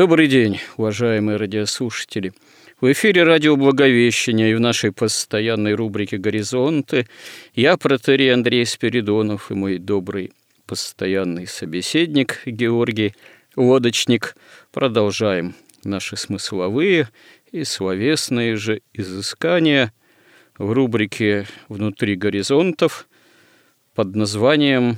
Добрый день, уважаемые радиослушатели. В эфире радио Благовещения и в нашей постоянной рубрике «Горизонты» я, протерей Андрей Спиридонов и мой добрый постоянный собеседник Георгий Лодочник продолжаем наши смысловые и словесные же изыскания в рубрике «Внутри горизонтов» под названием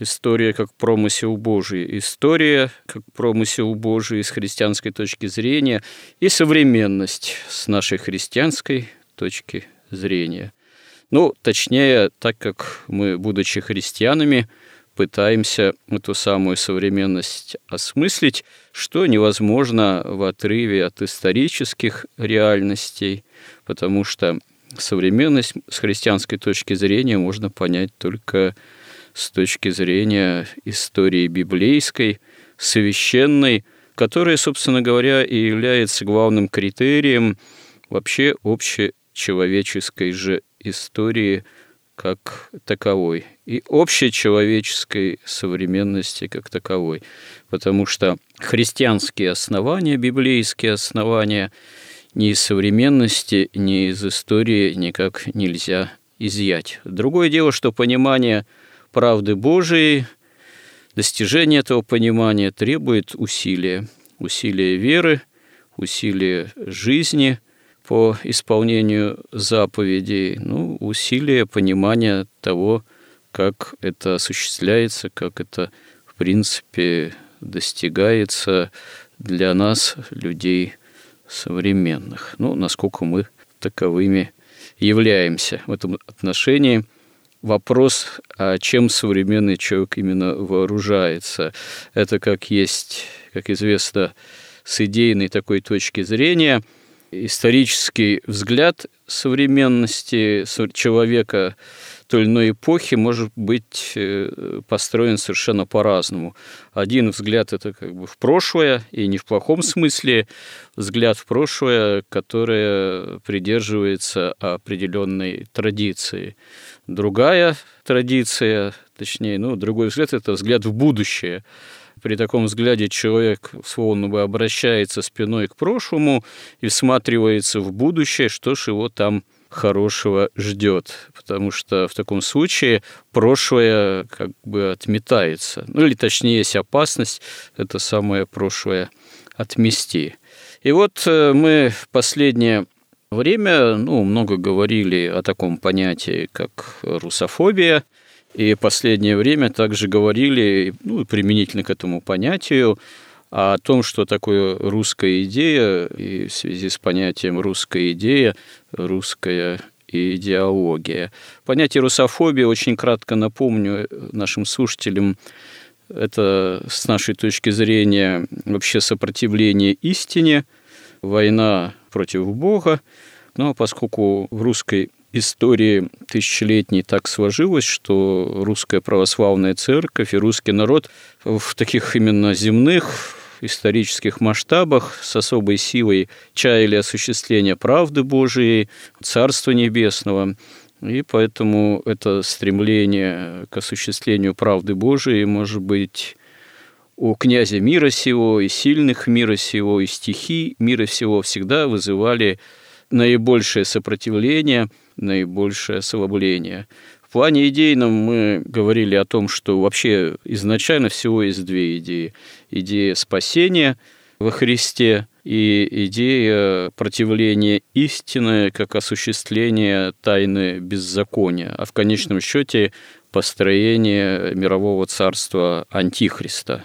История как промысел Божий, история как промысел Божий с христианской точки зрения и современность с нашей христианской точки зрения. Ну, точнее, так как мы, будучи христианами, пытаемся эту самую современность осмыслить, что невозможно в отрыве от исторических реальностей, потому что современность с христианской точки зрения можно понять только с точки зрения истории библейской, священной, которая, собственно говоря, и является главным критерием вообще общечеловеческой же истории как таковой и общечеловеческой современности как таковой. Потому что христианские основания, библейские основания ни из современности, ни из истории никак нельзя изъять. Другое дело, что понимание – правды Божией, достижение этого понимания требует усилия. Усилия веры, усилия жизни по исполнению заповедей, ну, усилия понимания того, как это осуществляется, как это, в принципе, достигается для нас, людей современных. Ну, насколько мы таковыми являемся в этом отношении – вопрос, а чем современный человек именно вооружается. Это как есть, как известно, с идейной такой точки зрения, исторический взгляд современности человека той или иной эпохи может быть э, построен совершенно по-разному. Один взгляд – это как бы в прошлое, и не в плохом смысле, взгляд в прошлое, которое придерживается определенной традиции. Другая традиция, точнее, ну, другой взгляд – это взгляд в будущее. При таком взгляде человек словно бы обращается спиной к прошлому и всматривается в будущее, что ж его там хорошего ждет, потому что в таком случае прошлое как бы отметается. Ну или точнее есть опасность это самое прошлое отмести. И вот э, мы последнее время ну, много говорили о таком понятии, как русофобия, и последнее время также говорили, ну, применительно к этому понятию, о том, что такое русская идея, и в связи с понятием русская идея, русская идеология. Понятие русофобии, очень кратко напомню нашим слушателям, это с нашей точки зрения вообще сопротивление истине, война против Бога. Ну, а поскольку в русской истории тысячелетней так сложилось, что русская православная церковь и русский народ в таких именно земных исторических масштабах с особой силой чаяли осуществления правды Божией, Царства Небесного. И поэтому это стремление к осуществлению правды Божией может быть у князя мира сего и сильных мира сего и стихий мира сего всегда вызывали наибольшее сопротивление, наибольшее ослабление. В плане идейном мы говорили о том, что вообще изначально всего есть две идеи. Идея спасения во Христе и идея противления истины как осуществления тайны беззакония, а в конечном счете построение мирового царства Антихриста,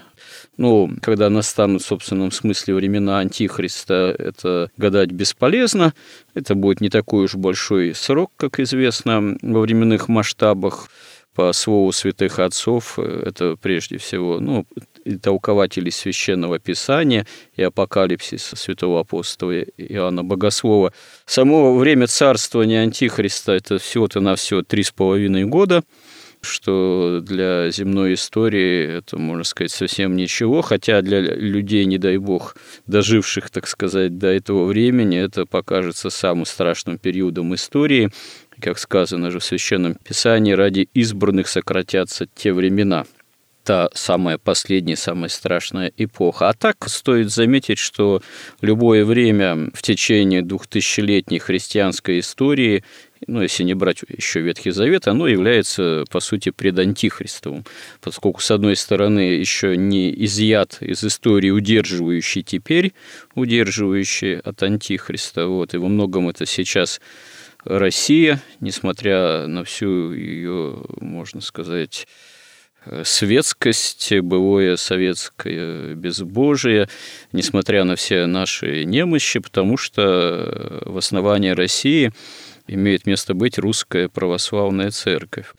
ну, когда настанут в собственном смысле времена Антихриста, это гадать бесполезно. Это будет не такой уж большой срок, как известно, во временных масштабах. По слову святых отцов, это прежде всего ну, и толкователи священного писания и апокалипсиса святого апостола Иоанна Богослова. Само время царствования Антихриста – это всего-то на все три с половиной года – что для земной истории это, можно сказать, совсем ничего, хотя для людей, не дай бог, доживших, так сказать, до этого времени, это покажется самым страшным периодом истории. Как сказано же в Священном Писании, ради избранных сократятся те времена – та самая последняя, самая страшная эпоха. А так стоит заметить, что любое время в течение двухтысячелетней христианской истории ну, если не брать еще Ветхий Завет, оно является, по сути, предантихристовым, поскольку, с одной стороны, еще не изъят из истории удерживающий теперь, удерживающий от антихриста, вот, и во многом это сейчас Россия, несмотря на всю ее, можно сказать, светскость, былое советское безбожие, несмотря на все наши немощи, потому что в основании России – имеет место быть русская православная церковь.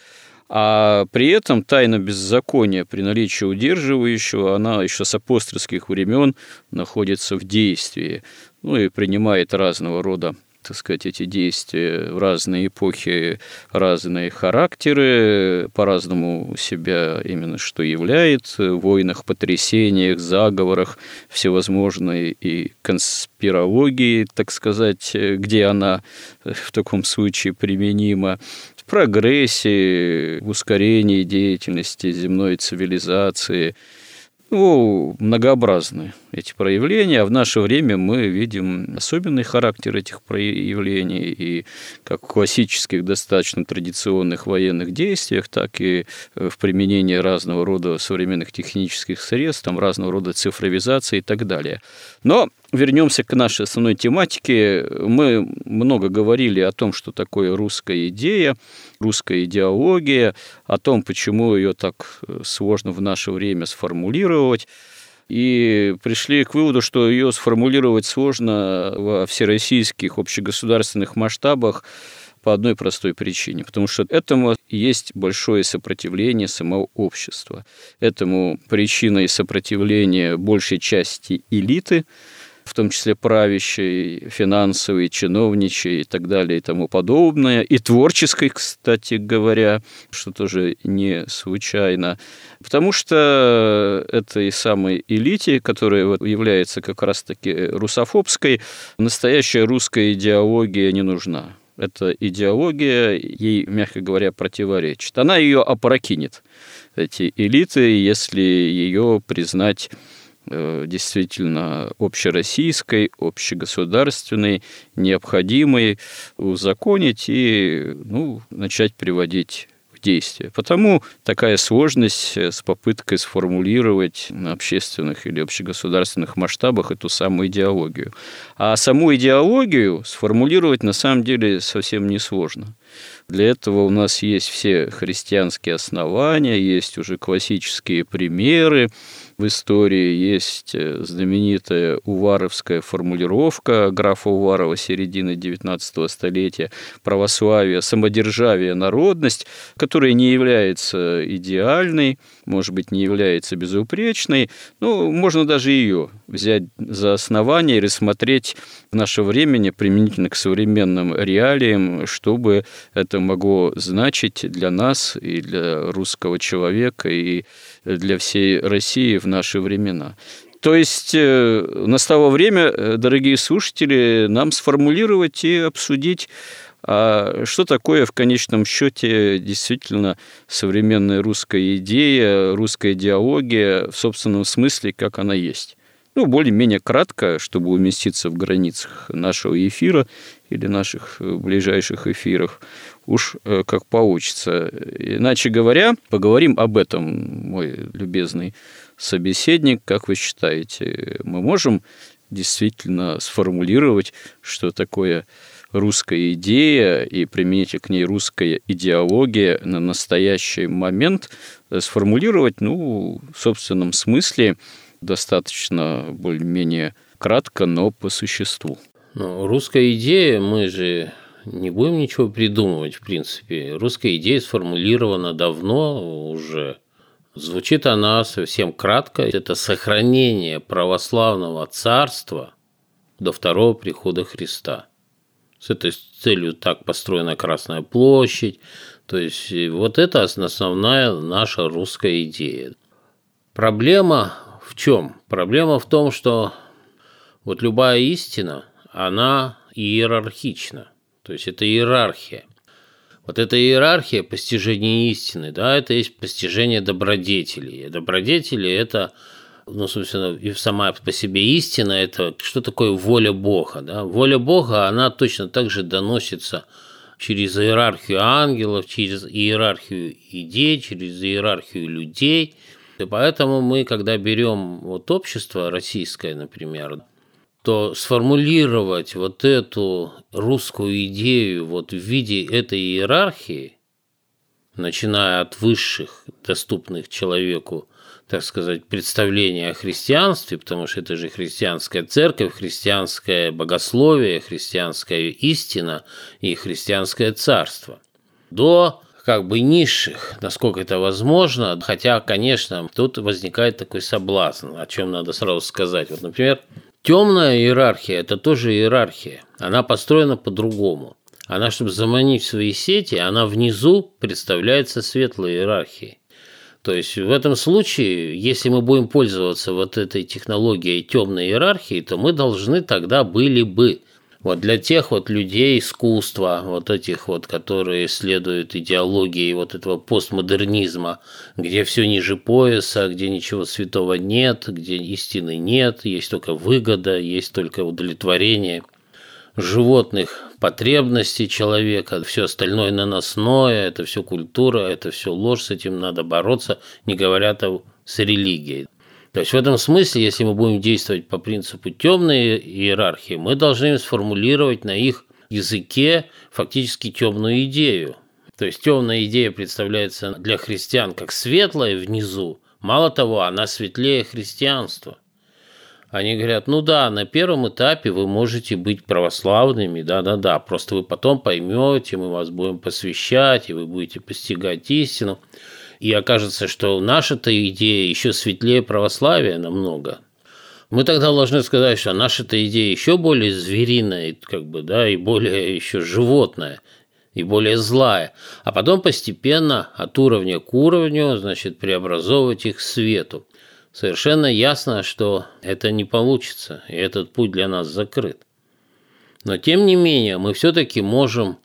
А при этом тайна беззакония при наличии удерживающего, она еще с апостольских времен находится в действии, ну и принимает разного рода так сказать, эти действия в разные эпохи, разные характеры, по-разному себя именно что являет, в войнах, потрясениях, заговорах, всевозможной и конспирологии, так сказать, где она в таком случае применима, в прогрессе, в ускорении деятельности земной цивилизации – ну, многообразны эти проявления, а в наше время мы видим особенный характер этих проявлений и как в классических, достаточно традиционных военных действиях, так и в применении разного рода современных технических средств, там, разного рода цифровизации и так далее. Но вернемся к нашей основной тематике. Мы много говорили о том, что такое русская идея, русская идеология, о том, почему ее так сложно в наше время сформулировать. И пришли к выводу, что ее сформулировать сложно во всероссийских общегосударственных масштабах по одной простой причине, потому что этому есть большое сопротивление самого общества. Этому причиной сопротивления большей части элиты – в том числе правящей, финансовой, чиновничьей и так далее и тому подобное, и творческой, кстати говоря, что тоже не случайно, потому что этой самой элите, которая является как раз-таки русофобской, настоящая русская идеология не нужна. Эта идеология ей, мягко говоря, противоречит. Она ее опрокинет, эти элиты, если ее признать действительно общероссийской, общегосударственной, необходимой узаконить и ну, начать приводить в действие. Потому такая сложность с попыткой сформулировать на общественных или общегосударственных масштабах эту самую идеологию. А саму идеологию сформулировать на самом деле совсем несложно. Для этого у нас есть все христианские основания, есть уже классические примеры, в истории есть э, знаменитая уваровская формулировка графа Уварова середины XIX столетия «Православие, самодержавие, народность», которая не является идеальной, может быть, не является безупречной, ну, можно даже ее взять за основание и рассмотреть в наше времени применительно к современным реалиям, чтобы это могло значить для нас и для русского человека, и для всей России в наши времена. То есть э, настало время, э, дорогие слушатели, нам сформулировать и обсудить А что такое в конечном счете действительно современная русская идея, русская идеология в собственном смысле, как она есть? Ну, более-менее кратко, чтобы уместиться в границах нашего эфира или наших э, ближайших эфирах, уж э, как получится. Иначе говоря, поговорим об этом, мой любезный собеседник, как вы считаете, мы можем действительно сформулировать, что такое русская идея и применить к ней русская идеология на настоящий момент, э, сформулировать, ну, в собственном смысле, достаточно более-менее кратко, но по существу. Ну, русская идея, мы же не будем ничего придумывать, в принципе. Русская идея сформулирована давно уже. Звучит она совсем кратко. Это сохранение православного царства до второго прихода Христа. С этой целью так построена Красная площадь. То есть вот это основная наша русская идея. Проблема в чем? Проблема в том, что вот любая истина, она иерархична. То есть это иерархия. Вот эта иерархия постижения истины, да, это есть постижение добродетелей. Добродетели – это, ну, собственно, и сама по себе истина – это что такое воля Бога, да? Воля Бога, она точно так же доносится через иерархию ангелов, через иерархию идей, через иерархию людей. И поэтому мы, когда берем вот общество российское, например, то сформулировать вот эту русскую идею вот в виде этой иерархии, начиная от высших, доступных человеку, так сказать, представления о христианстве, потому что это же христианская церковь, христианское богословие, христианская истина и христианское царство, до как бы низших, насколько это возможно, хотя, конечно, тут возникает такой соблазн, о чем надо сразу сказать. Вот, например, Темная иерархия – это тоже иерархия. Она построена по-другому. Она, чтобы заманить свои сети, она внизу представляется светлой иерархией. То есть в этом случае, если мы будем пользоваться вот этой технологией темной иерархии, то мы должны тогда были бы. Вот для тех вот людей искусства, вот этих вот, которые исследуют идеологии вот этого постмодернизма, где все ниже пояса, где ничего святого нет, где истины нет, есть только выгода, есть только удовлетворение животных потребностей человека, все остальное наносное, это все культура, это все ложь, с этим надо бороться, не говоря то с религией. То есть в этом смысле, если мы будем действовать по принципу темной иерархии, мы должны сформулировать на их языке фактически темную идею. То есть темная идея представляется для христиан как светлая внизу. Мало того, она светлее христианства. Они говорят, ну да, на первом этапе вы можете быть православными, да-да-да, просто вы потом поймете, мы вас будем посвящать, и вы будете постигать истину и окажется, что наша-то идея еще светлее православия намного, мы тогда должны сказать, что наша-то идея еще более звериная, как бы, да, и более еще животная, и более злая. А потом постепенно от уровня к уровню, значит, преобразовывать их к свету. Совершенно ясно, что это не получится, и этот путь для нас закрыт. Но тем не менее, мы все-таки можем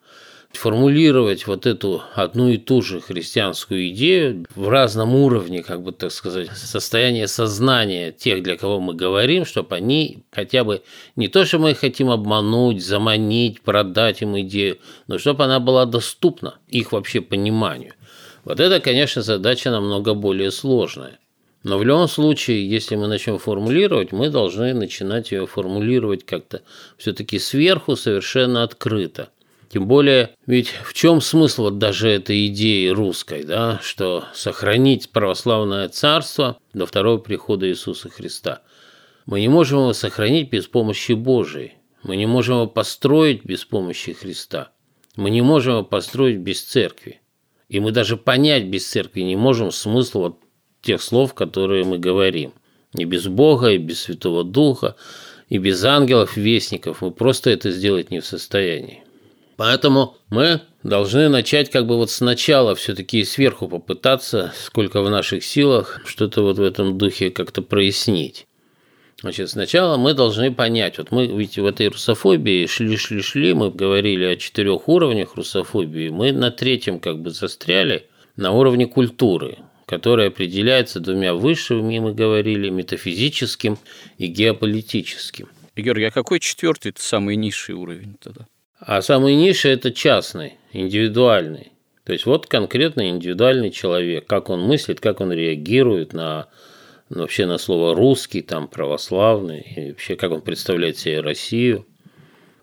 формулировать вот эту одну и ту же христианскую идею в разном уровне, как бы так сказать, состояние сознания тех, для кого мы говорим, чтобы они хотя бы не то, что мы хотим обмануть, заманить, продать им идею, но чтобы она была доступна их вообще пониманию. Вот это, конечно, задача намного более сложная. Но в любом случае, если мы начнем формулировать, мы должны начинать ее формулировать как-то все-таки сверху совершенно открыто – тем более, ведь в чем смысл вот даже этой идеи русской, да, что сохранить православное царство до второго прихода Иисуса Христа? Мы не можем его сохранить без помощи Божией. Мы не можем его построить без помощи Христа. Мы не можем его построить без церкви. И мы даже понять без церкви не можем смысл вот тех слов, которые мы говорим. И без Бога, и без Святого Духа, и без ангелов-вестников мы просто это сделать не в состоянии. Поэтому мы должны начать как бы вот сначала все-таки сверху попытаться, сколько в наших силах, что-то вот в этом духе как-то прояснить. Значит, сначала мы должны понять, вот мы ведь в этой русофобии шли-шли-шли, мы говорили о четырех уровнях русофобии, мы на третьем как бы застряли на уровне культуры, которая определяется двумя высшими, мы говорили, метафизическим и геополитическим. Георгий, а какой четвертый это самый низший уровень тогда? А самый низший – это частный, индивидуальный. То есть вот конкретно индивидуальный человек, как он мыслит, как он реагирует на ну, вообще на слово русский, там православный, и вообще как он представляет себе Россию.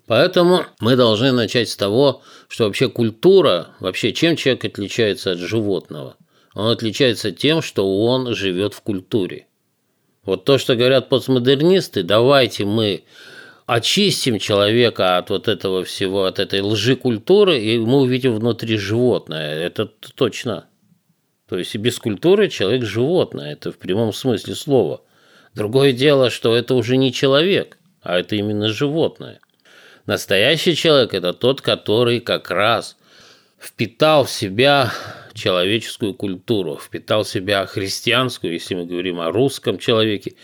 Поэтому мы должны начать с того, что вообще культура, вообще чем человек отличается от животного? Он отличается тем, что он живет в культуре. Вот то, что говорят постмодернисты, давайте мы очистим человека от вот этого всего, от этой лжи культуры, и мы увидим внутри животное. Это точно. То есть без культуры человек – животное, это в прямом смысле слова. Другое дело, что это уже не человек, а это именно животное. Настоящий человек – это тот, который как раз впитал в себя человеческую культуру, впитал в себя христианскую, если мы говорим о русском человеке.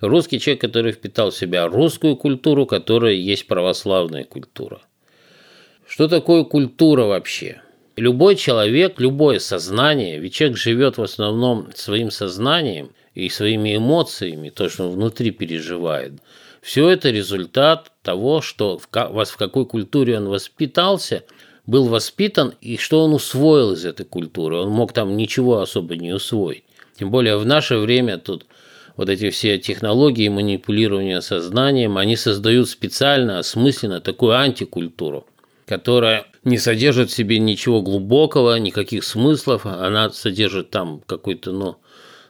Русский человек, который впитал в себя русскую культуру, которая есть православная культура. Что такое культура вообще? Любой человек, любое сознание, ведь человек живет в основном своим сознанием и своими эмоциями, то, что он внутри переживает. Все это результат того, что в, в какой культуре он воспитался, был воспитан и что он усвоил из этой культуры. Он мог там ничего особо не усвоить. Тем более в наше время тут вот эти все технологии манипулирования сознанием, они создают специально, осмысленно такую антикультуру, которая не содержит в себе ничего глубокого, никаких смыслов, она содержит там какой-то, ну,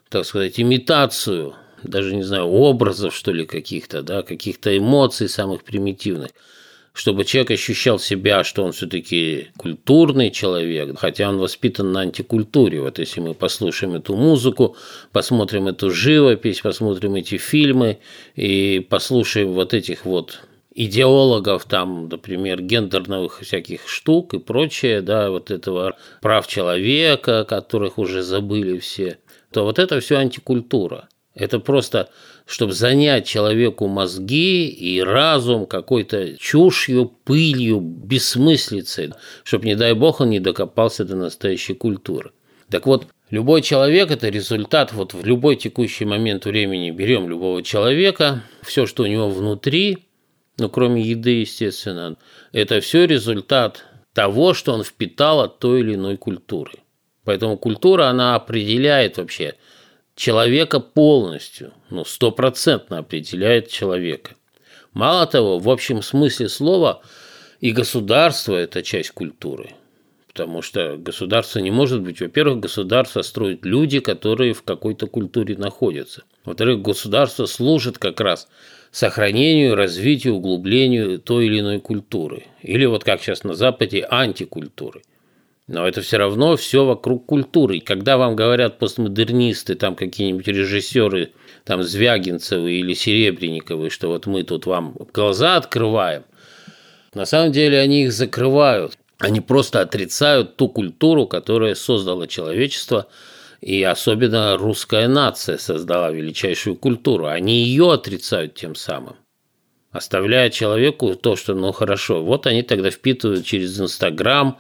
так сказать, имитацию, даже не знаю, образов, что ли, каких-то, да, каких-то эмоций самых примитивных, чтобы человек ощущал себя, что он все-таки культурный человек, хотя он воспитан на антикультуре. Вот если мы послушаем эту музыку, посмотрим эту живопись, посмотрим эти фильмы и послушаем вот этих вот идеологов, там, например, гендерных всяких штук и прочее, да, вот этого прав человека, которых уже забыли все, то вот это все антикультура. Это просто, чтобы занять человеку мозги и разум какой-то чушью, пылью, бессмыслицей, чтобы, не дай бог, он не докопался до настоящей культуры. Так вот, любой человек – это результат, вот в любой текущий момент времени берем любого человека, все, что у него внутри – ну, кроме еды, естественно, это все результат того, что он впитал от той или иной культуры. Поэтому культура, она определяет вообще человека полностью, ну, стопроцентно определяет человека. Мало того, в общем смысле слова и государство – это часть культуры. Потому что государство не может быть, во-первых, государство строят люди, которые в какой-то культуре находятся. Во-вторых, государство служит как раз сохранению, развитию, углублению той или иной культуры. Или вот как сейчас на Западе, антикультуры. Но это все равно все вокруг культуры. И когда вам говорят постмодернисты, там какие-нибудь режиссеры, там Звягинцевы или Серебренниковы, что вот мы тут вам глаза открываем, на самом деле они их закрывают. Они просто отрицают ту культуру, которая создала человечество – и особенно русская нация создала величайшую культуру. Они ее отрицают тем самым. Оставляя человеку то, что ну хорошо. Вот они тогда впитывают через Инстаграм,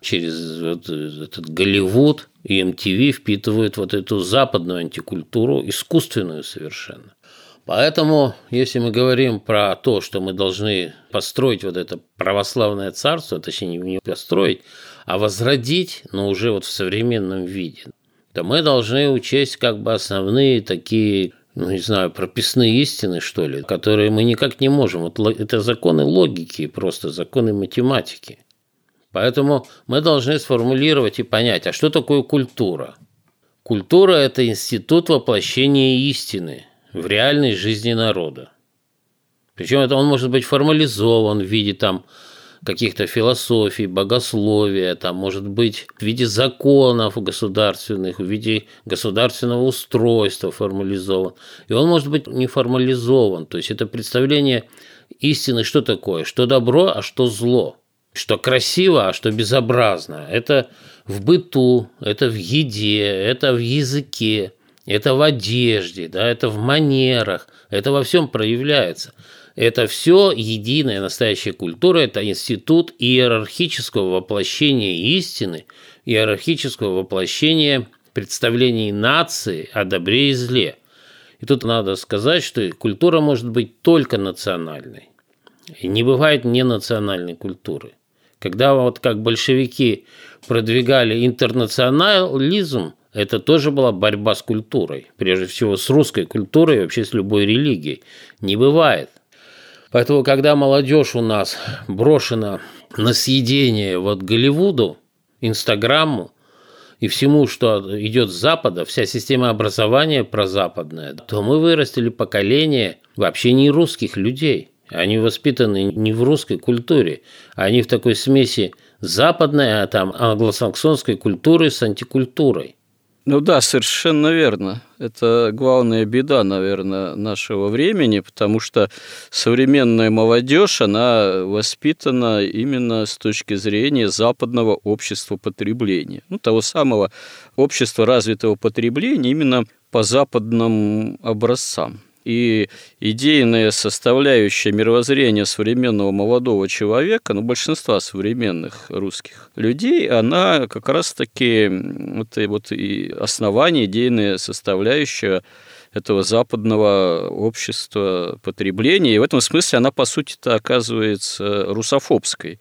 через вот этот Голливуд и MTV впитывают вот эту западную антикультуру, искусственную совершенно. Поэтому, если мы говорим про то, что мы должны построить вот это православное царство, точнее не построить, а возродить, но уже вот в современном виде, то мы должны учесть как бы основные такие ну, не знаю, прописные истины, что ли, которые мы никак не можем. Вот это законы логики, просто законы математики. Поэтому мы должны сформулировать и понять, а что такое культура? Культура – это институт воплощения истины в реальной жизни народа. Причем это он может быть формализован в виде там каких-то философий, богословия, там, может быть, в виде законов государственных, в виде государственного устройства формализован. И он может быть не формализован. То есть это представление истины, что такое, что добро, а что зло, что красиво, а что безобразно. Это в быту, это в еде, это в языке, это в одежде, да, это в манерах, это во всем проявляется. Это все единая настоящая культура, это институт иерархического воплощения истины, иерархического воплощения представлений нации о добре и зле. И тут надо сказать, что культура может быть только национальной. И не бывает ненациональной культуры. Когда вот как большевики продвигали интернационализм, это тоже была борьба с культурой, прежде всего с русской культурой и вообще с любой религией. Не бывает. Поэтому, когда молодежь у нас брошена на съедение вот Голливуду, Инстаграму и всему, что идет с Запада, вся система образования прозападная, то мы вырастили поколение вообще не русских людей. Они воспитаны не в русской культуре, они в такой смеси западной, а там англосаксонской культуры с антикультурой. Ну да, совершенно верно. Это главная беда, наверное, нашего времени, потому что современная молодежь, она воспитана именно с точки зрения западного общества потребления. Ну, того самого общества развитого потребления именно по западным образцам. И идейная составляющая мировоззрения современного молодого человека, ну, большинства современных русских людей, она как раз-таки вот, и, вот и основание, идейная составляющая этого западного общества потребления. И в этом смысле она, по сути-то, оказывается русофобской.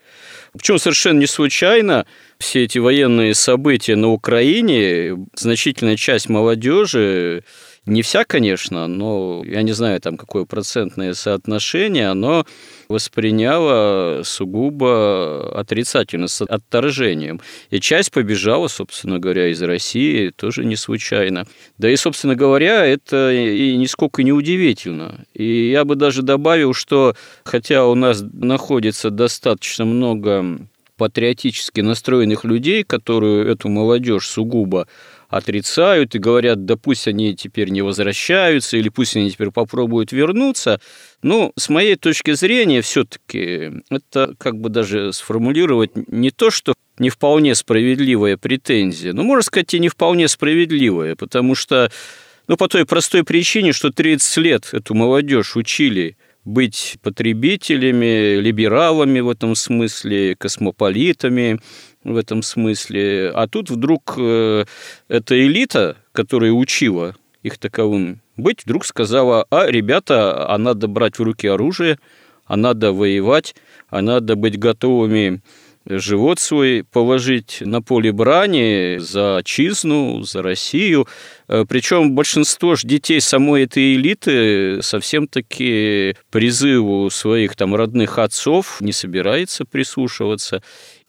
Причем совершенно не случайно все эти военные события на Украине, значительная часть молодежи не вся, конечно, но я не знаю, там какое процентное соотношение, оно восприняло сугубо отрицательно, с отторжением. И часть побежала, собственно говоря, из России, тоже не случайно. Да и, собственно говоря, это и нисколько не удивительно. И я бы даже добавил, что хотя у нас находится достаточно много патриотически настроенных людей, которые эту молодежь сугубо отрицают и говорят, да пусть они теперь не возвращаются, или пусть они теперь попробуют вернуться. Ну, с моей точки зрения, все-таки это как бы даже сформулировать не то, что не вполне справедливая претензия, но, можно сказать, и не вполне справедливая, потому что, ну, по той простой причине, что 30 лет эту молодежь учили быть потребителями, либералами в этом смысле, космополитами, в этом смысле. А тут вдруг э, эта элита, которая учила их таковым быть, вдруг сказала, а, ребята, а надо брать в руки оружие, а надо воевать, а надо быть готовыми живот свой положить на поле брани за отчизну, за Россию. Э, Причем большинство ж детей самой этой элиты совсем-таки призыву своих там родных отцов не собирается прислушиваться.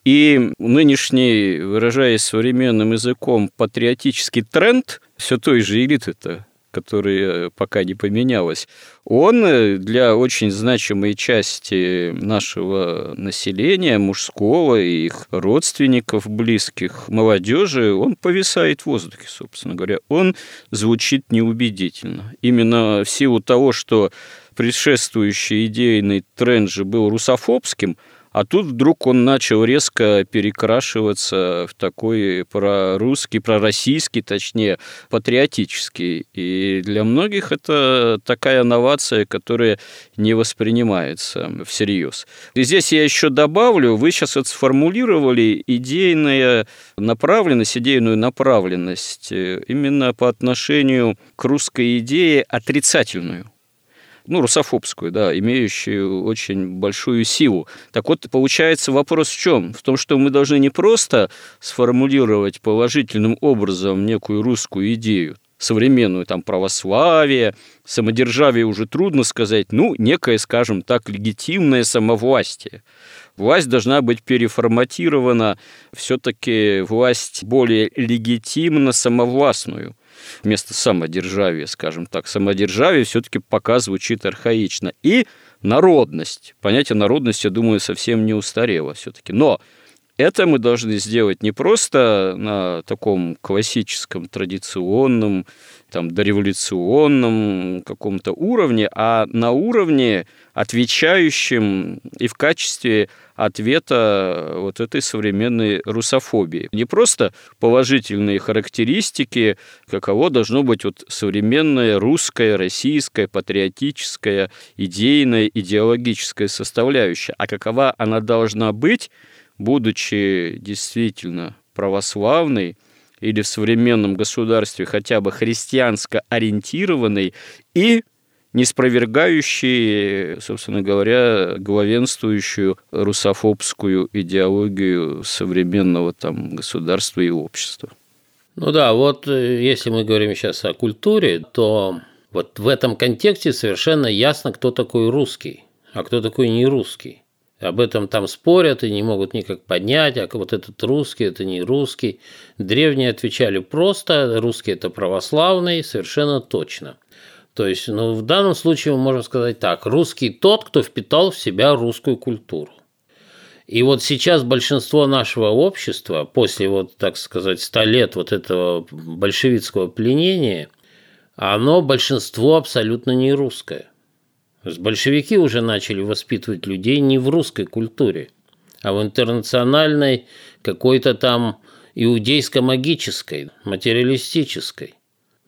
И нынешний, выражаясь современным языком, патриотический тренд все той же элиты-то, которая пока не поменялась, он для очень значимой части нашего населения, мужского и их родственников, близких, молодежи, он повисает в воздухе, собственно говоря. Он звучит неубедительно. Именно в силу того, что предшествующий идейный тренд же был русофобским – а тут вдруг он начал резко перекрашиваться в такой прорусский, пророссийский, точнее, патриотический. И для многих это такая новация, которая не воспринимается всерьез. И здесь я еще добавлю, вы сейчас вот сформулировали идейная направленность, идейную направленность э, именно по отношению к русской идее отрицательную ну, русофобскую, да, имеющую очень большую силу. Так вот, получается вопрос в чем? В том, что мы должны не просто сформулировать положительным образом некую русскую идею, современную там православие, самодержавие уже трудно сказать, ну, некое, скажем так, легитимное самовластие. Власть должна быть переформатирована все-таки власть более легитимно самовластную вместо самодержавия, скажем так. Самодержавие все-таки пока звучит архаично. И народность. Понятие народности, я думаю, совсем не устарело все-таки. Но это мы должны сделать не просто на таком классическом, традиционном, там, дореволюционном каком-то уровне, а на уровне, отвечающем и в качестве ответа вот этой современной русофобии. Не просто положительные характеристики, каково должно быть вот современная русская, российская, патриотическая, идейная, идеологическая составляющая, а какова она должна быть, будучи действительно православной, или в современном государстве хотя бы христианско ориентированной и не спровергающий, собственно говоря, главенствующую русофобскую идеологию современного там государства и общества. Ну да, вот э, если мы говорим сейчас о культуре, то вот в этом контексте совершенно ясно, кто такой русский, а кто такой не русский. Об этом там спорят и не могут никак поднять, а вот этот русский, это не русский. Древние отвечали просто, русский это православный, совершенно точно – то есть, ну, в данном случае мы можем сказать так, русский тот, кто впитал в себя русскую культуру. И вот сейчас большинство нашего общества, после вот, так сказать, ста лет вот этого большевистского пленения, оно большинство абсолютно не русское. Большевики уже начали воспитывать людей не в русской культуре, а в интернациональной, какой-то там иудейско-магической, материалистической.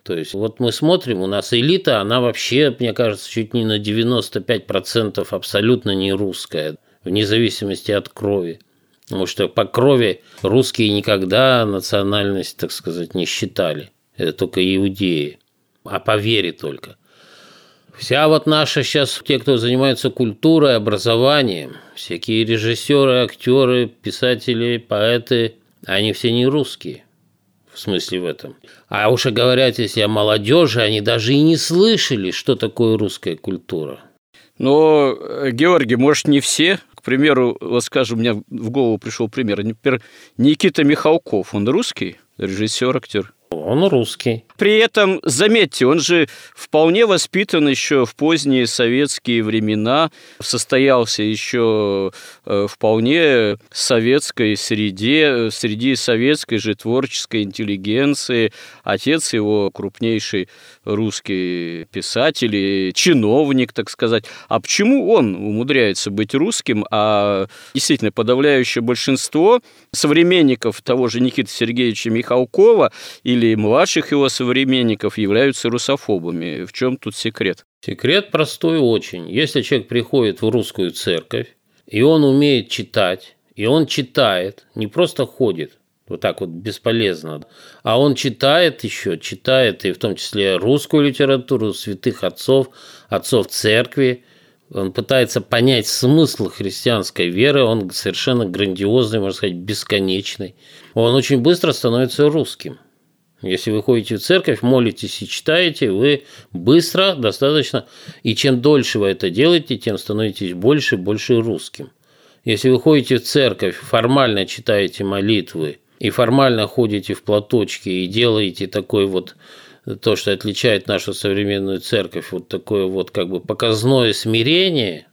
То есть вот мы смотрим, у нас элита, она вообще, мне кажется, чуть не на 95% абсолютно не русская, вне зависимости от крови. Потому что по крови русские никогда национальность, так сказать, не считали. Это только иудеи. А по вере только. Вся вот наша сейчас, те, кто занимается культурой, образованием, всякие режиссеры, актеры, писатели, поэты, они все не русские в смысле в этом. А уж говорят, если о молодежи, они даже и не слышали, что такое русская культура. Но, э, Георгий, может, не все? К примеру, вот скажем, у меня в голову пришел пример. Например, Никита Михалков, он русский, режиссер, актер. Он русский. При этом, заметьте, он же вполне воспитан еще в поздние советские времена, состоялся еще э, вполне советской среде, среди советской же творческой интеллигенции. Отец его крупнейший русский писатель и чиновник, так сказать. А почему он умудряется быть русским, а действительно подавляющее большинство современников того же Никиты Сергеевича Михалкова или младших его современников являются русофобами? В чем тут секрет? Секрет простой очень. Если человек приходит в русскую церковь, и он умеет читать, и он читает, не просто ходит, вот так вот бесполезно. А он читает еще, читает, и в том числе русскую литературу, святых отцов, отцов церкви. Он пытается понять смысл христианской веры, он совершенно грандиозный, можно сказать, бесконечный. Он очень быстро становится русским. Если вы ходите в церковь, молитесь и читаете, вы быстро достаточно, и чем дольше вы это делаете, тем становитесь больше и больше русским. Если вы ходите в церковь, формально читаете молитвы, и формально ходите в платочке и делаете такой вот то, что отличает нашу современную церковь, вот такое вот как бы показное смирение,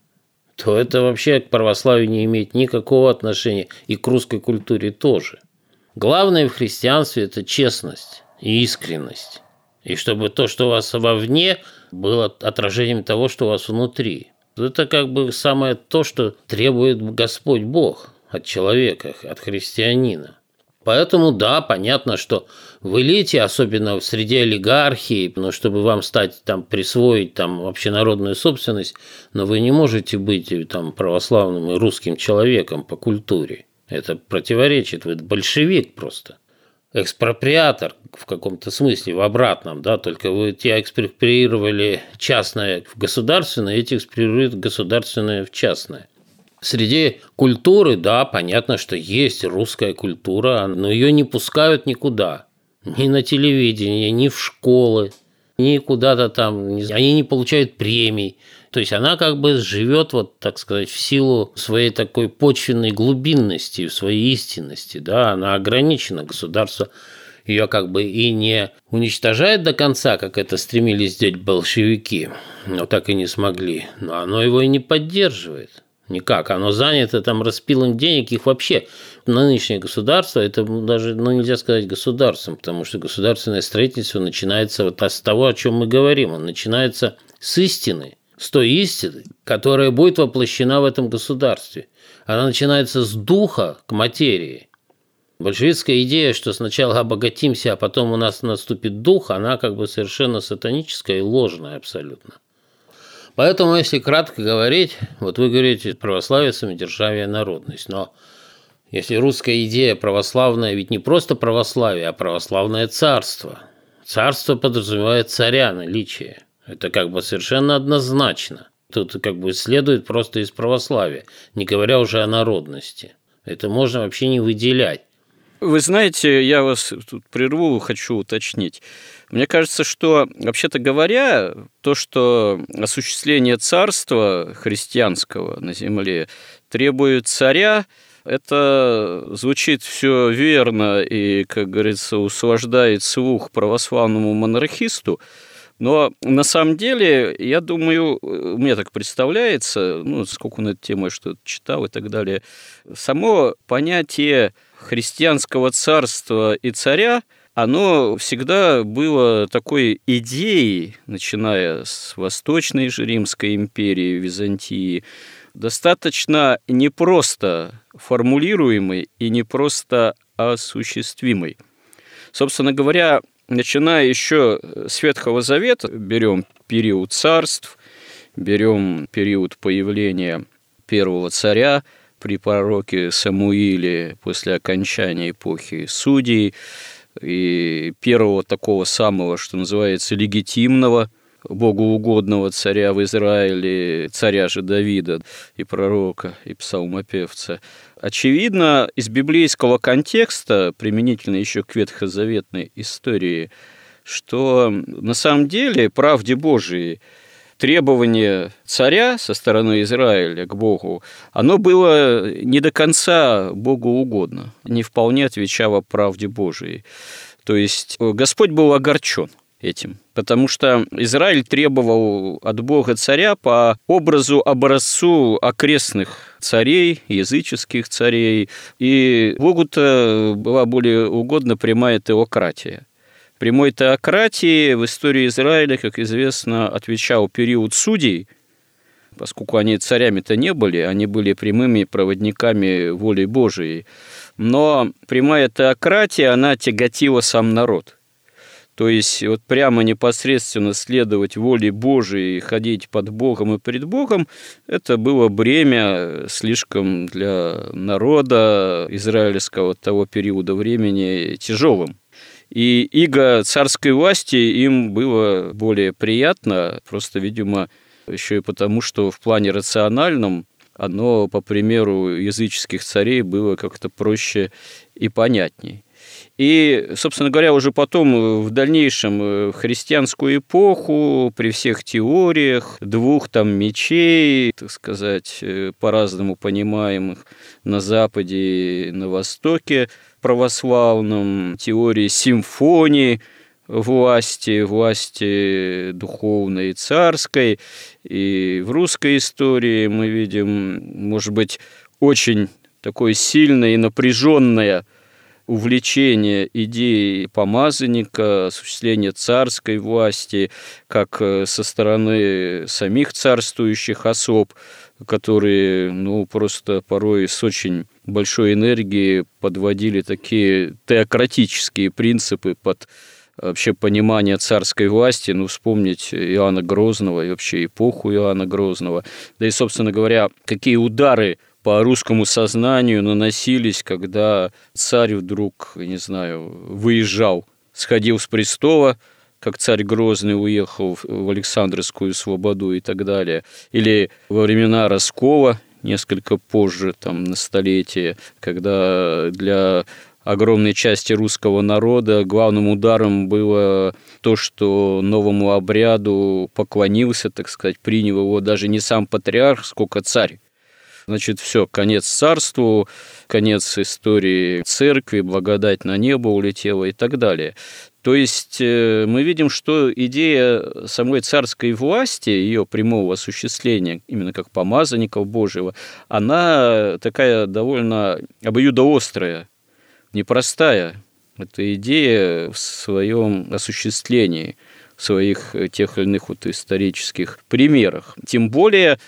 то это вообще к православию не имеет никакого отношения и к русской культуре тоже. Главное в христианстве – это честность и искренность. И чтобы то, что у вас вовне, было отражением того, что у вас внутри. Это как бы самое то, что требует Господь Бог от человека, от христианина. Поэтому, да, понятно, что в элите, особенно в среде олигархии, но чтобы вам стать там, присвоить там общенародную собственность, но вы не можете быть там православным и русским человеком по культуре. Это противоречит, вы большевик просто. Экспроприатор в каком-то смысле, в обратном, да, только вы те экспроприировали частное в государственное, эти экспроприируют государственное в частное. Среди культуры, да, понятно, что есть русская культура, но ее не пускают никуда. Ни на телевидение, ни в школы, ни куда-то там. Они не получают премий. То есть она как бы живет, вот так сказать, в силу своей такой почвенной глубинности, своей истинности. Да, она ограничена, государство ее как бы и не уничтожает до конца, как это стремились сделать большевики, но так и не смогли. Но оно его и не поддерживает. Никак. Оно занято там распилом денег, их вообще нынешнее государство, это даже ну, нельзя сказать государством, потому что государственное строительство начинается вот с того, о чем мы говорим. Он начинается с истины, с той истины, которая будет воплощена в этом государстве. она начинается с духа к материи. Большевистская идея, что сначала обогатимся, а потом у нас наступит дух, она как бы совершенно сатаническая и ложная абсолютно. Поэтому, если кратко говорить, вот вы говорите православие, самодержавие, народность, но если русская идея православная, ведь не просто православие, а православное царство. Царство подразумевает царя наличие. Это как бы совершенно однозначно. Тут как бы следует просто из православия, не говоря уже о народности. Это можно вообще не выделять. Вы знаете, я вас тут прерву, хочу уточнить. Мне кажется, что, вообще-то говоря, то, что осуществление царства христианского на земле требует царя, это звучит все верно и, как говорится, услаждает слух православному монархисту, но на самом деле, я думаю, мне так представляется, ну, сколько на эту тему я что-то читал и так далее, само понятие христианского царства и царя, оно всегда было такой идеей, начиная с Восточной же Римской империи, Византии, достаточно непросто формулируемый и непросто осуществимый. Собственно говоря, начиная еще с Ветхого Завета, берем период царств, берем период появления первого царя при пророке Самуиле после окончания эпохи судей и первого такого самого, что называется, легитимного богоугодного царя в Израиле, царя же Давида, и пророка, и псалмопевца. Очевидно, из библейского контекста, применительно еще к ветхозаветной истории, что на самом деле правде Божией требование царя со стороны Израиля к Богу, оно было не до конца Богу угодно, не вполне отвечало правде Божией. То есть Господь был огорчен – этим. Потому что Израиль требовал от Бога царя по образу, образцу окрестных царей, языческих царей. И Богу-то была более угодна прямая теократия. Прямой теократии в истории Израиля, как известно, отвечал период судей, поскольку они царями-то не были, они были прямыми проводниками воли Божией. Но прямая теократия, она тяготила сам народ. То есть вот прямо непосредственно следовать воле Божией, ходить под Богом и пред Богом, это было бремя слишком для народа израильского того периода времени тяжелым. И иго царской власти им было более приятно, просто, видимо, еще и потому, что в плане рациональном оно, по примеру языческих царей, было как-то проще и понятней. И, собственно говоря, уже потом э, в дальнейшем э, в христианскую эпоху при всех теориях двух там мечей, так сказать, э, по-разному понимаемых на Западе и на Востоке православном, теории симфонии, власти, власти духовной и царской. И в русской истории мы видим, может быть, очень такое сильное и напряженное увлечение идеей помазанника, осуществление царской власти, как э, со стороны самих царствующих особ, которые, ну, просто порой с очень большой энергией подводили такие теократические принципы под вообще понимание царской власти, ну, вспомнить Иоанна Грозного и вообще эпоху Иоанна Грозного. Да и, собственно говоря, какие удары по русскому сознанию наносились, когда царь вдруг, не знаю, выезжал, сходил с престола, как царь Грозный уехал в Александровскую свободу и так далее. Или во времена Роскова, несколько позже, там, на столетие, когда для огромной части русского народа главным ударом было то, что новому обряду поклонился, так сказать, принял его даже не сам патриарх, сколько царь. Значит, все, конец царству, конец истории церкви, благодать на небо улетела и так далее. То есть э, мы видим, что идея самой царской власти, ее прямого осуществления, именно как помазанников Божьего, она такая довольно обоюдоострая, непростая. Это идея в своем осуществлении, в своих тех или иных вот исторических примерах. Тем более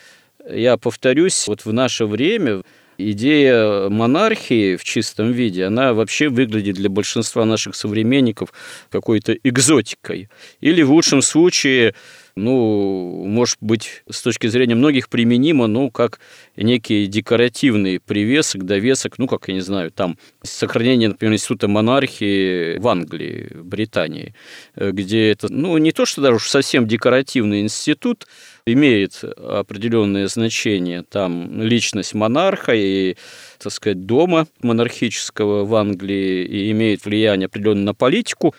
я повторюсь, вот в наше время идея монархии в чистом виде, она вообще выглядит для большинства наших современников какой-то экзотикой. Или в лучшем случае ну, может быть, с точки зрения многих применимо, ну, как некий декоративный привесок, довесок, ну, как, я не знаю, там, сохранение, например, института монархии в Англии, в Британии, где это, ну, не то, что даже совсем декоративный институт, имеет определенное значение. Там личность монарха и, так сказать, дома монархического в Англии и имеет влияние определенно на политику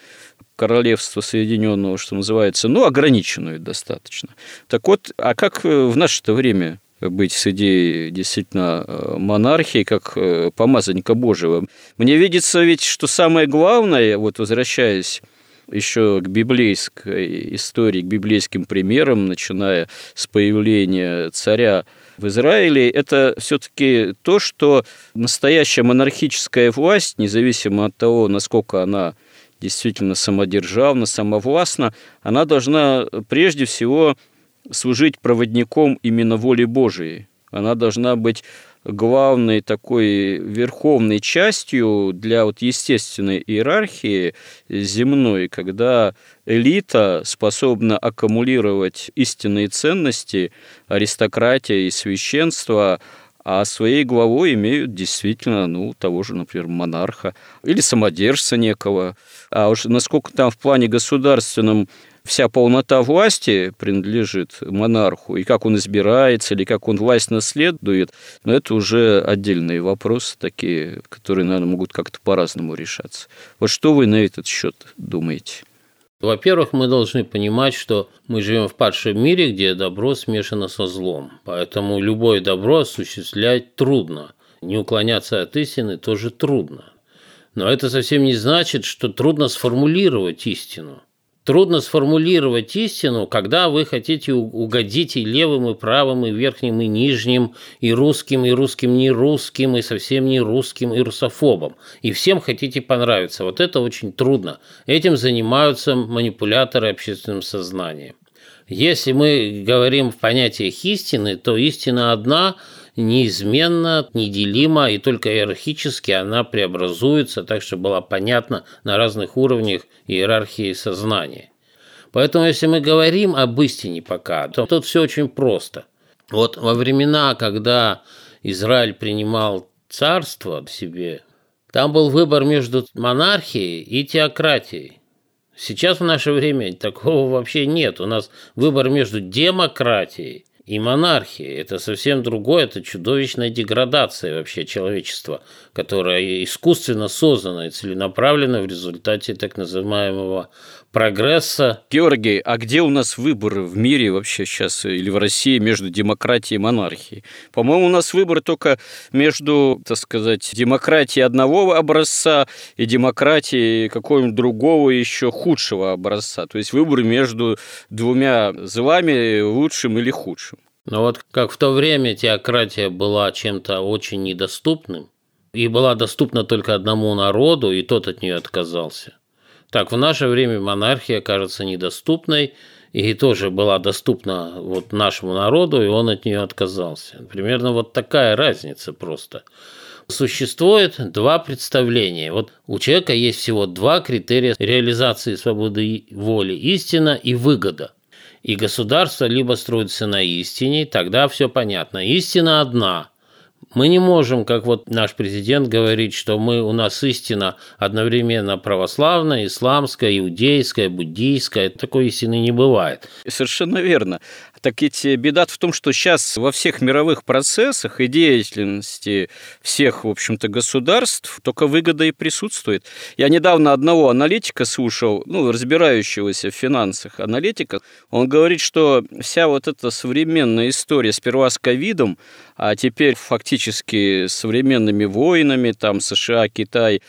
королевства Соединенного, что называется, ну, ограниченную достаточно. Так вот, а как в наше-то время быть с идеей действительно э, монархии, как э, помазанника Божьего? Мне видится ведь, что самое главное, вот возвращаясь еще к библейской истории, к библейским примерам, начиная с появления царя в Израиле, это все-таки то, что настоящая монархическая власть, независимо от того, насколько она действительно самодержавна, самовластна, она должна прежде всего служить проводником именно воли Божией. Она должна быть главной такой верховной частью для вот естественной иерархии земной, когда элита способна аккумулировать истинные ценности, аристократия и священство, а своей главой имеют действительно, ну, того же, например, монарха или самодержца некого. А уж насколько там в плане государственном вся полнота власти принадлежит монарху, и как он избирается, или как он власть наследует, но это уже отдельные вопросы такие, которые, наверное, могут как-то по-разному решаться. Вот что вы на этот счет думаете? Во-первых, мы должны понимать, что мы живем в падшем мире, где добро смешано со злом. Поэтому любое добро осуществлять трудно. Не уклоняться от истины тоже трудно. Но это совсем не значит, что трудно сформулировать истину. Трудно сформулировать истину, когда вы хотите угодить и левым, и правым, и верхним, и нижним, и русским, и русским не русским, и совсем не русским, и русофобом. И всем хотите понравиться. Вот это очень трудно. Этим занимаются манипуляторы общественным сознанием. Если мы говорим в понятиях истины, то истина одна – неизменно, неделима, и только иерархически она преобразуется, так что была понятна на разных уровнях иерархии сознания. Поэтому, если мы говорим об истине пока, то тут все очень просто. Вот во времена, когда Израиль принимал царство себе, там был выбор между монархией и теократией. Сейчас в наше время такого вообще нет. У нас выбор между демократией и монархии. Это совсем другое, это чудовищная деградация вообще человечества, которая искусственно создана и целенаправлена в результате так называемого прогресса. Георгий, а где у нас выбор в мире вообще сейчас или в России между демократией и монархией? По-моему, у нас выбор только между, так сказать, демократией одного образца и демократией какого-нибудь другого еще худшего образца. То есть выбор между двумя злами, лучшим или худшим. Но вот как в то время теократия была чем-то очень недоступным, и была доступна только одному народу, и тот от нее отказался. Так, в наше время монархия кажется недоступной, и тоже была доступна вот нашему народу, и он от нее отказался. Примерно вот такая разница просто. Существует два представления. Вот у человека есть всего два критерия реализации свободы воли – истина и выгода. И государство либо строится на истине, тогда все понятно. Истина одна – мы не можем, как вот наш президент говорит, что мы, у нас истина одновременно православная, исламская, иудейская, буддийская. Такой истины не бывает. Совершенно верно. Так ведь беда в том, что сейчас во всех мировых процессах и деятельности всех, в общем-то, государств только выгода и присутствует. Я недавно одного аналитика слушал, ну, разбирающегося в финансах аналитика, он говорит, что вся вот эта современная история сперва с ковидом, а теперь фактически современными войнами, там США, Китай,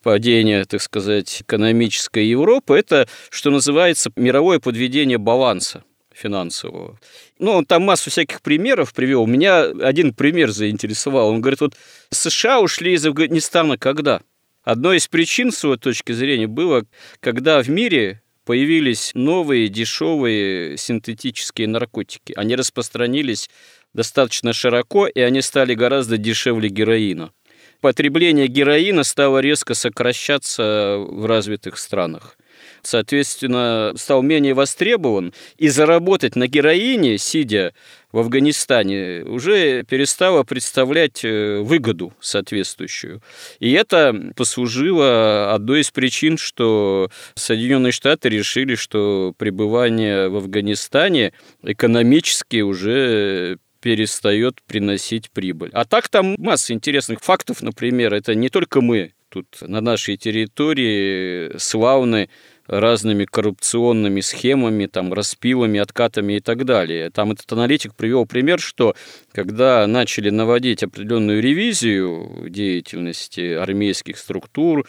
падение, так сказать, экономической Европы, это, что называется, мировое подведение баланса финансового. Ну, он там массу всяких примеров привел. Меня один пример заинтересовал. Он говорит, вот США ушли из Афганистана когда? Одной из причин, с его точки зрения, было, когда в мире появились новые дешевые синтетические наркотики. Они распространились достаточно широко, и они стали гораздо дешевле героина. Потребление героина стало резко сокращаться в развитых странах соответственно, стал менее востребован, и заработать на героине, сидя в Афганистане, уже перестало представлять э, выгоду соответствующую. И это послужило одной из причин, что Соединенные Штаты решили, что пребывание в Афганистане экономически уже перестает приносить прибыль. А так там масса интересных фактов, например, это не только мы тут на нашей территории славны разными коррупционными схемами, там, распилами, откатами и так далее. Там этот аналитик привел пример, что когда начали наводить определенную ревизию деятельности армейских структур,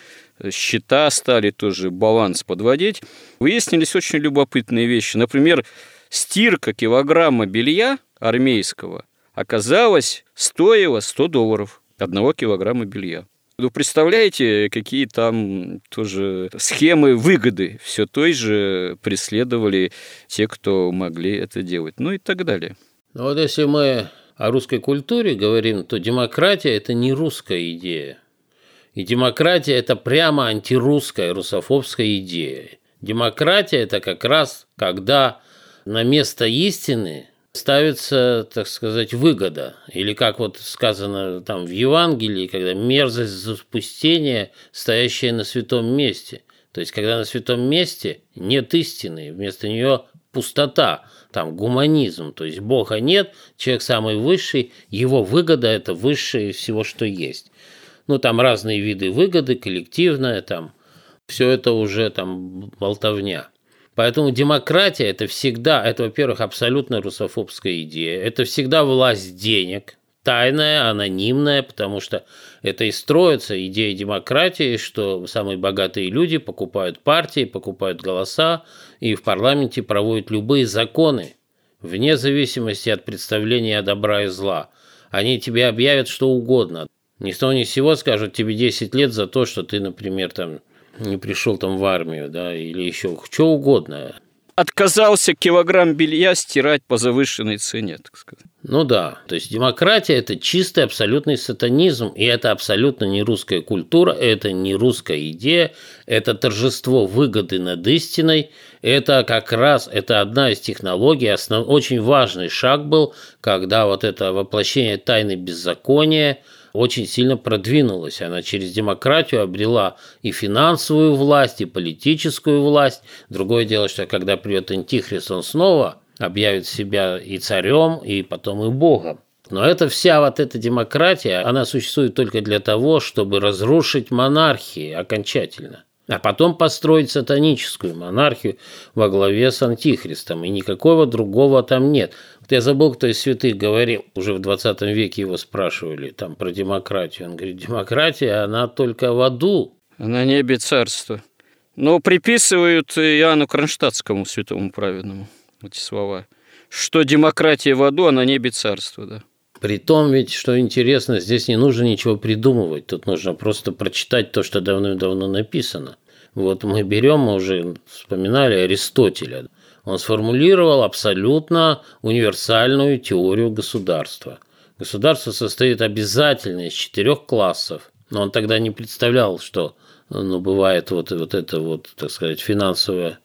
счета стали тоже баланс подводить, выяснились очень любопытные вещи. Например, стирка килограмма белья армейского оказалась стоила 100 долларов одного килограмма белья. Ну, представляете, какие там тоже схемы выгоды все той же преследовали те, кто могли это делать, ну и так далее. Ну вот если мы о русской культуре говорим, то демократия – это не русская идея. И демократия – это прямо антирусская, русофобская идея. Демократия – это как раз когда на место истины ставится, так сказать, выгода. Или как вот сказано там в Евангелии, когда мерзость запустения, стоящая на святом месте. То есть, когда на святом месте нет истины, вместо нее пустота, там гуманизм, то есть Бога нет, человек самый высший, его выгода – это высшее всего, что есть. Ну, там разные виды выгоды, коллективная, там, все это уже там болтовня. Поэтому демократия – это всегда, это, во-первых, абсолютно русофобская идея, это всегда власть денег, тайная, анонимная, потому что это и строится идея демократии, что самые богатые люди покупают партии, покупают голоса и в парламенте проводят любые законы, вне зависимости от представления добра и зла. Они тебе объявят что угодно. Ни с того ни с сего скажут тебе 10 лет за то, что ты, например, там не пришел там в армию, да, или еще что угодно. Отказался килограмм белья стирать по завышенной цене, так сказать. Ну да, то есть демократия – это чистый абсолютный сатанизм, и это абсолютно не русская культура, это не русская идея, это торжество выгоды над истиной, это как раз, это одна из технологий, основ, очень важный шаг был, когда вот это воплощение тайны беззакония – очень сильно продвинулась. Она через демократию обрела и финансовую власть, и политическую власть. Другое дело, что когда придет антихрист, он снова объявит себя и царем, и потом и богом. Но это вся вот эта демократия, она существует только для того, чтобы разрушить монархии окончательно а потом построить сатаническую монархию во главе с Антихристом, и никакого другого там нет. Я забыл, кто из святых говорил, уже в 20 веке его спрашивали там про демократию. Он говорит, демократия, она только в аду. На небе царство. Но приписывают Иоанну Кронштадтскому, святому праведному, эти слова, что демократия в аду, а на небе царство, да. При том ведь, что интересно, здесь не нужно ничего придумывать, тут нужно просто прочитать то, что давным-давно написано. Вот мы берем, мы уже вспоминали Аристотеля. Он сформулировал абсолютно универсальную теорию государства. Государство состоит обязательно из четырех классов. Но он тогда не представлял, что ну, бывает вот, вот это вот, так сказать, финансовая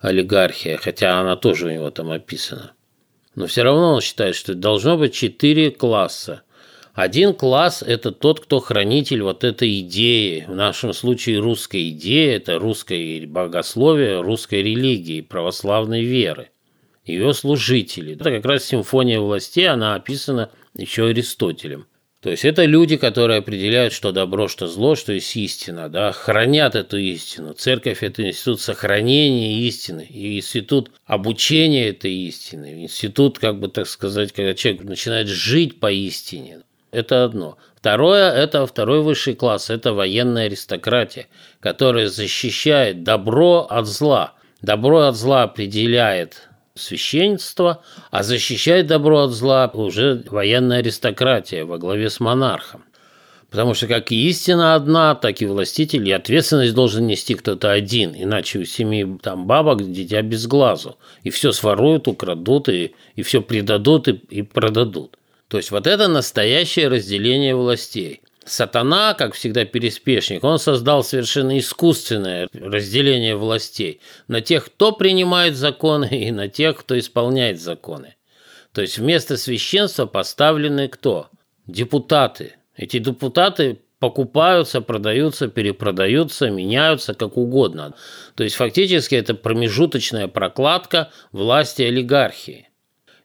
олигархия, хотя она тоже у него там описана. Но все равно он считает, что должно быть четыре класса. Один класс – это тот, кто хранитель вот этой идеи, в нашем случае русской идеи, это русское богословие, русской религии, православной веры. Ее служители. Это как раз симфония властей, она описана еще Аристотелем. То есть это люди, которые определяют, что добро, что зло, что есть истина, да, хранят эту истину. Церковь – это институт сохранения истины, и институт обучения этой истины, институт, как бы так сказать, когда человек начинает жить по истине. Это одно. Второе – это второй высший класс, это военная аристократия, которая защищает добро от зла. Добро от зла определяет священство, а защищает добро от зла уже военная аристократия во главе с монархом. Потому что как и истина одна, так и властитель, и ответственность должен нести кто-то один, иначе у семьи там бабок дитя без глазу. И все своруют, украдут, и, и все предадут и, и продадут. То есть вот это настоящее разделение властей. Сатана, как всегда переспешник, он создал совершенно искусственное разделение властей на тех, кто принимает законы, и на тех, кто исполняет законы. То есть вместо священства поставлены кто? Депутаты. Эти депутаты покупаются, продаются, перепродаются, меняются как угодно. То есть фактически это промежуточная прокладка власти олигархии.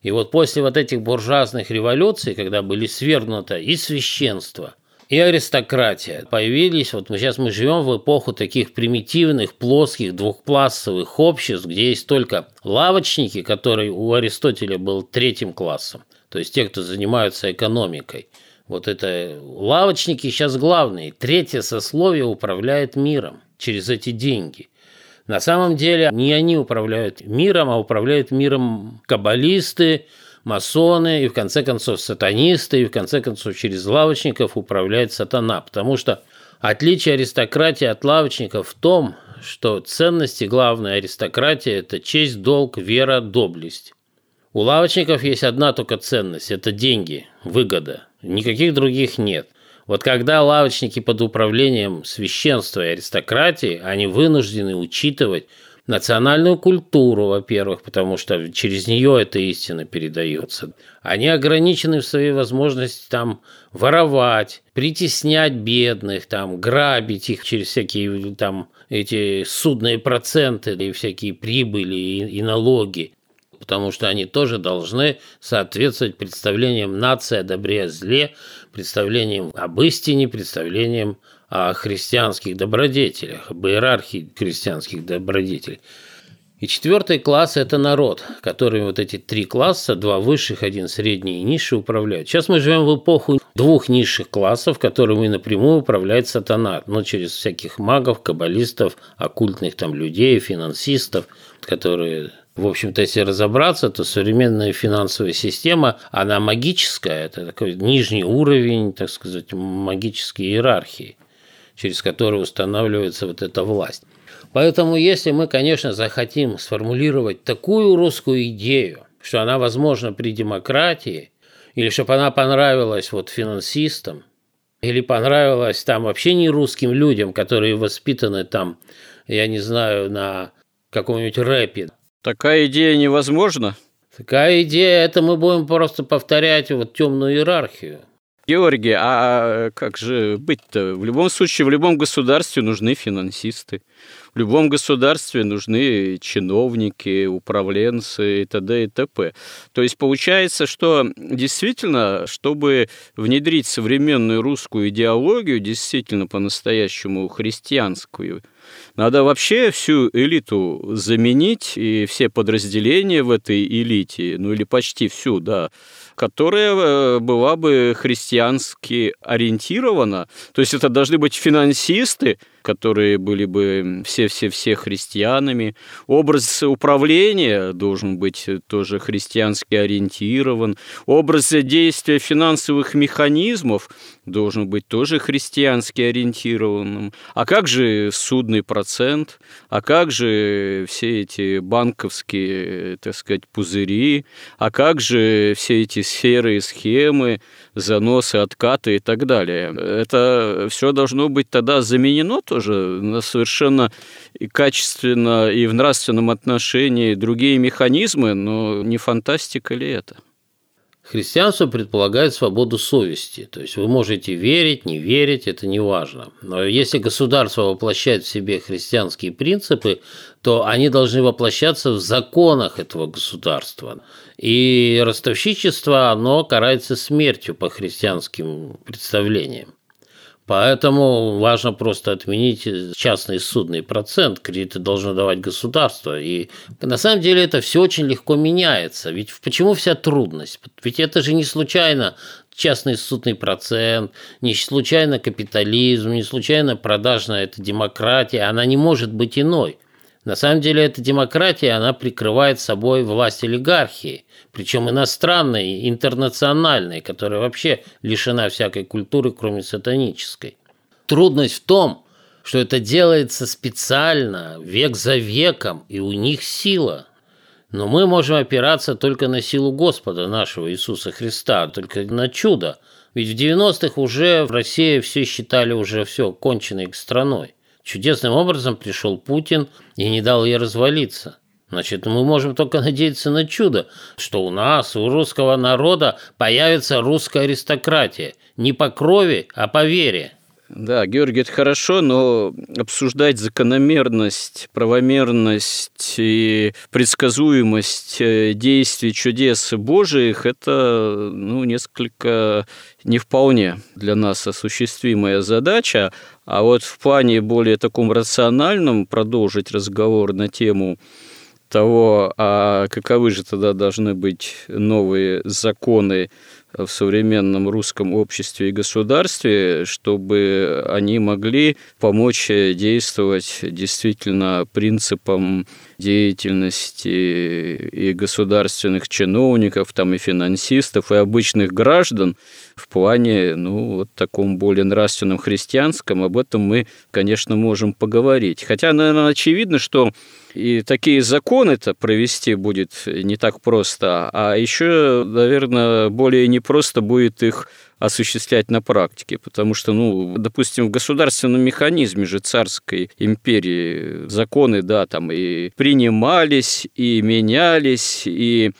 И вот после вот этих буржуазных революций, когда были свергнуто и священство, и аристократия, появились, вот мы сейчас мы живем в эпоху таких примитивных, плоских, двухклассовых обществ, где есть только лавочники, которые у Аристотеля был третьим классом, то есть те, кто занимаются экономикой. Вот это лавочники сейчас главные. Третье сословие управляет миром через эти деньги – на самом деле не они управляют миром, а управляют миром каббалисты, масоны и, в конце концов, сатанисты, и, в конце концов, через лавочников управляет сатана. Потому что отличие аристократии от лавочников в том, что ценности главной аристократии – это честь, долг, вера, доблесть. У лавочников есть одна только ценность – это деньги, выгода. Никаких других нет. Вот когда лавочники под управлением священства и аристократии, они вынуждены учитывать национальную культуру, во-первых, потому что через нее эта истина передается. Они ограничены в своей возможности там воровать, притеснять бедных, там, грабить их через всякие там эти судные проценты и всякие прибыли и, и налоги потому что они тоже должны соответствовать представлениям нации о добре о зле, представлениям об истине, представлениям о христианских добродетелях, об иерархии христианских добродетелей. И четвертый класс – это народ, который вот эти три класса, два высших, один средний и низший, управляют. Сейчас мы живем в эпоху двух низших классов, которыми напрямую управляет сатана, но через всяких магов, каббалистов, оккультных там людей, финансистов, которые в общем-то, если разобраться, то современная финансовая система, она магическая, это такой нижний уровень, так сказать, магической иерархии, через который устанавливается вот эта власть. Поэтому, если мы, конечно, захотим сформулировать такую русскую идею, что она возможна при демократии, или чтобы она понравилась вот финансистам, или понравилась там вообще не русским людям, которые воспитаны там, я не знаю, на каком-нибудь рэпе, Такая идея невозможна? Такая идея, это мы будем просто повторять вот темную иерархию. Георгий, а как же быть-то? В любом случае, в любом государстве нужны финансисты. В любом государстве нужны чиновники, управленцы и т.д. и т.п. То есть получается, что действительно, чтобы внедрить современную русскую идеологию, действительно по-настоящему христианскую, надо вообще всю элиту заменить и все подразделения в этой элите, ну или почти всю, да, которая э, была бы христиански ориентирована. То есть это должны быть финансисты, которые были бы все-все-все христианами. Образ управления должен быть тоже христиански ориентирован. Образ действия финансовых механизмов должен быть тоже христиански ориентированным. А как же судный процент? А как же все эти банковские, так сказать, пузыри? А как же все эти сферы и схемы, заносы, откаты и так далее? Это все должно быть тогда заменено тоже на совершенно качественно и в нравственном отношении другие механизмы, но не фантастика ли это? Христианство предполагает свободу совести, то есть вы можете верить, не верить, это не важно. Но если государство воплощает в себе христианские принципы, то они должны воплощаться в законах этого государства. И ростовщичество, оно карается смертью по христианским представлениям. Поэтому важно просто отменить частный судный процент, кредиты должно давать государство. И на самом деле это все очень легко меняется. Ведь почему вся трудность? Ведь это же не случайно частный судный процент, не случайно капитализм, не случайно продажная эта демократия, она не может быть иной. На самом деле эта демократия, она прикрывает собой власть олигархии, причем иностранной, интернациональной, которая вообще лишена всякой культуры, кроме сатанической. Трудность в том, что это делается специально, век за веком, и у них сила. Но мы можем опираться только на силу Господа нашего Иисуса Христа, только на чудо. Ведь в 90-х уже в России все считали уже все конченной страной. Чудесным образом пришел Путин и не дал ей развалиться. Значит, мы можем только надеяться на чудо, что у нас, у русского народа, появится русская аристократия. Не по крови, а по вере. Да, Георгий, это хорошо, но обсуждать закономерность, правомерность и предсказуемость э, действий чудес Божиих – это ну, несколько не вполне для нас осуществимая задача. А вот в плане более таком рациональном продолжить разговор на тему того, а каковы же тогда должны быть новые законы в современном русском обществе и государстве, чтобы они могли помочь действовать действительно принципам деятельности и государственных чиновников, там и финансистов, и обычных граждан в плане, ну, вот таком более нравственном христианском, об этом мы, конечно, можем поговорить. Хотя, наверное, очевидно, что и такие законы-то провести будет не так просто, а еще, наверное, более непросто будет их осуществлять на практике, потому что, ну, допустим, в государственном механизме же царской империи законы, да, там и принимались, и менялись, и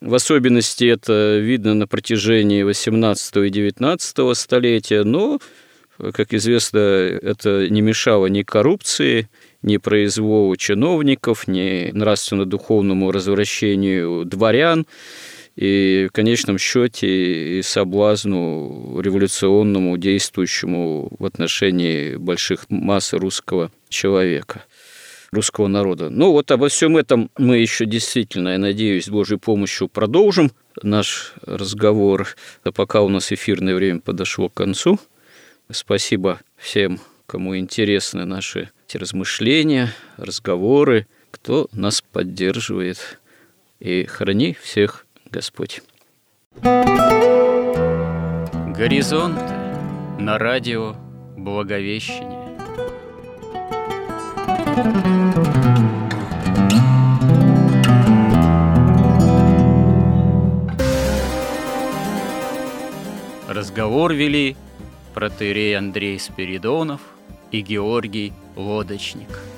в особенности это видно на протяжении 18 и 19 столетия, но, как известно, это не мешало ни коррупции, ни произволу чиновников, ни нравственно-духовному развращению дворян и в конечном счете и соблазну революционному, действующему в отношении больших масс русского человека русского народа. Ну вот обо всем этом мы еще действительно, я надеюсь, с Божьей помощью продолжим наш разговор. А пока у нас эфирное время подошло к концу. Спасибо всем, кому интересны наши размышления, разговоры, кто нас поддерживает. И храни всех Господь. Горизонт на радио Благовещение. Разговор вели протеерей Андрей Спиридонов и Георгий Лодочник –